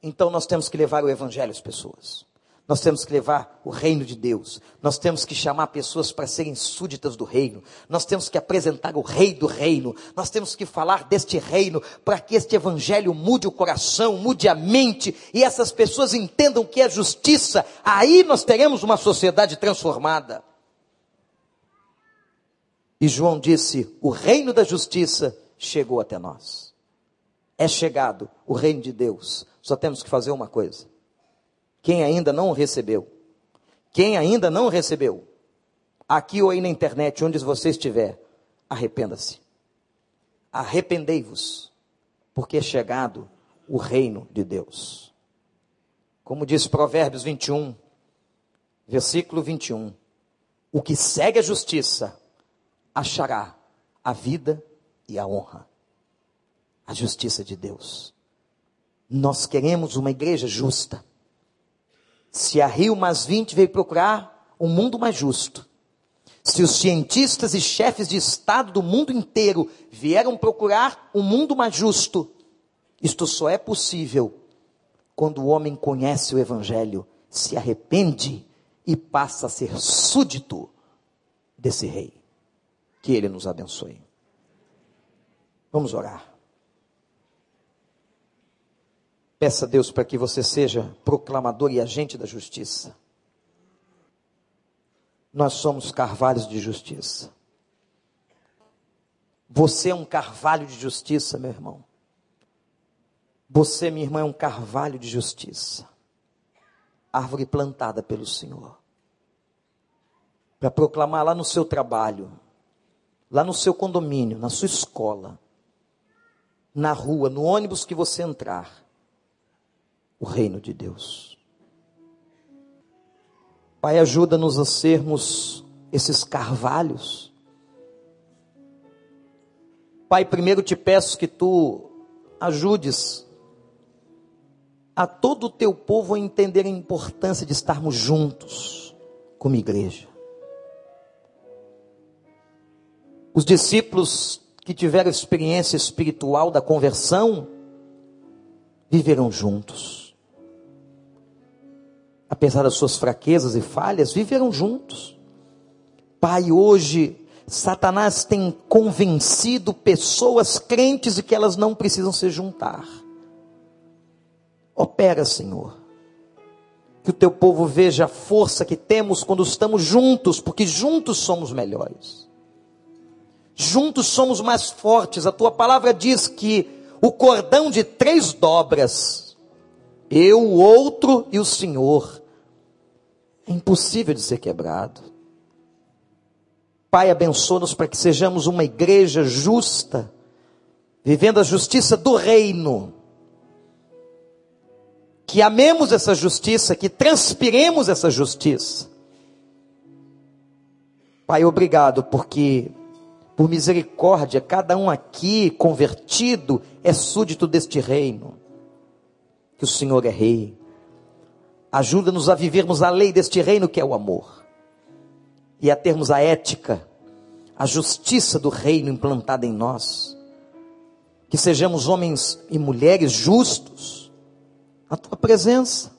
então nós temos que levar o Evangelho às pessoas. Nós temos que levar o reino de Deus. Nós temos que chamar pessoas para serem súditas do reino. Nós temos que apresentar o rei do reino. Nós temos que falar deste reino para que este evangelho mude o coração, mude a mente e essas pessoas entendam que é justiça. Aí nós teremos uma sociedade transformada. E João disse: O reino da justiça chegou até nós. É chegado o reino de Deus. Só temos que fazer uma coisa quem ainda não recebeu, quem ainda não recebeu, aqui ou aí na internet, onde você estiver, arrependa-se. Arrependei-vos, porque é chegado o reino de Deus. Como diz Provérbios 21, versículo 21. O que segue a justiça achará a vida e a honra. A justiça de Deus. Nós queremos uma igreja justa. Se a Rio Mais 20 veio procurar um mundo mais justo, se os cientistas e chefes de Estado do mundo inteiro vieram procurar um mundo mais justo, isto só é possível quando o homem conhece o Evangelho, se arrepende e passa a ser súdito desse rei. Que ele nos abençoe. Vamos orar. Peça a Deus para que você seja proclamador e agente da justiça. Nós somos carvalhos de justiça. Você é um carvalho de justiça, meu irmão. Você, minha irmã, é um carvalho de justiça. Árvore plantada pelo Senhor. Para proclamar lá no seu trabalho, lá no seu condomínio, na sua escola, na rua, no ônibus que você entrar o reino de Deus. Pai, ajuda-nos a sermos esses carvalhos. Pai, primeiro te peço que tu ajudes a todo o teu povo a entender a importância de estarmos juntos como igreja. Os discípulos que tiveram experiência espiritual da conversão viverão juntos apesar das suas fraquezas e falhas, viveram juntos. Pai, hoje Satanás tem convencido pessoas crentes de que elas não precisam se juntar. Opera, Senhor. Que o teu povo veja a força que temos quando estamos juntos, porque juntos somos melhores. Juntos somos mais fortes. A tua palavra diz que o cordão de três dobras, eu, o outro e o Senhor, é impossível de ser quebrado. Pai, abençoa-nos para que sejamos uma igreja justa, vivendo a justiça do reino. Que amemos essa justiça, que transpiremos essa justiça. Pai, obrigado, porque por misericórdia, cada um aqui convertido é súdito deste reino. Que o Senhor é rei. Ajuda-nos a vivermos a lei deste reino que é o amor. E a termos a ética, a justiça do reino implantada em nós. Que sejamos homens e mulheres justos na tua presença.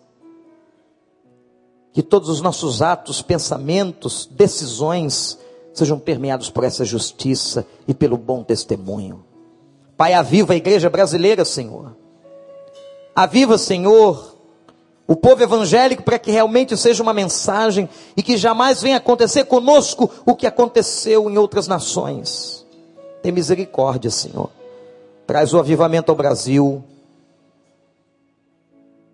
Que todos os nossos atos, pensamentos, decisões sejam permeados por essa justiça e pelo bom testemunho. Pai, aviva a igreja brasileira, Senhor. Aviva, Senhor, o povo evangélico para que realmente seja uma mensagem e que jamais venha acontecer conosco o que aconteceu em outras nações. Tem misericórdia, Senhor. Traz o avivamento ao Brasil.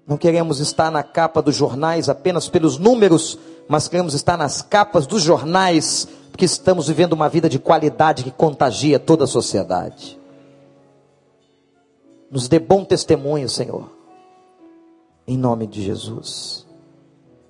Não queremos estar na capa dos jornais apenas pelos números, mas queremos estar nas capas dos jornais, porque estamos vivendo uma vida de qualidade que contagia toda a sociedade. Nos dê bom testemunho, Senhor em nome de Jesus.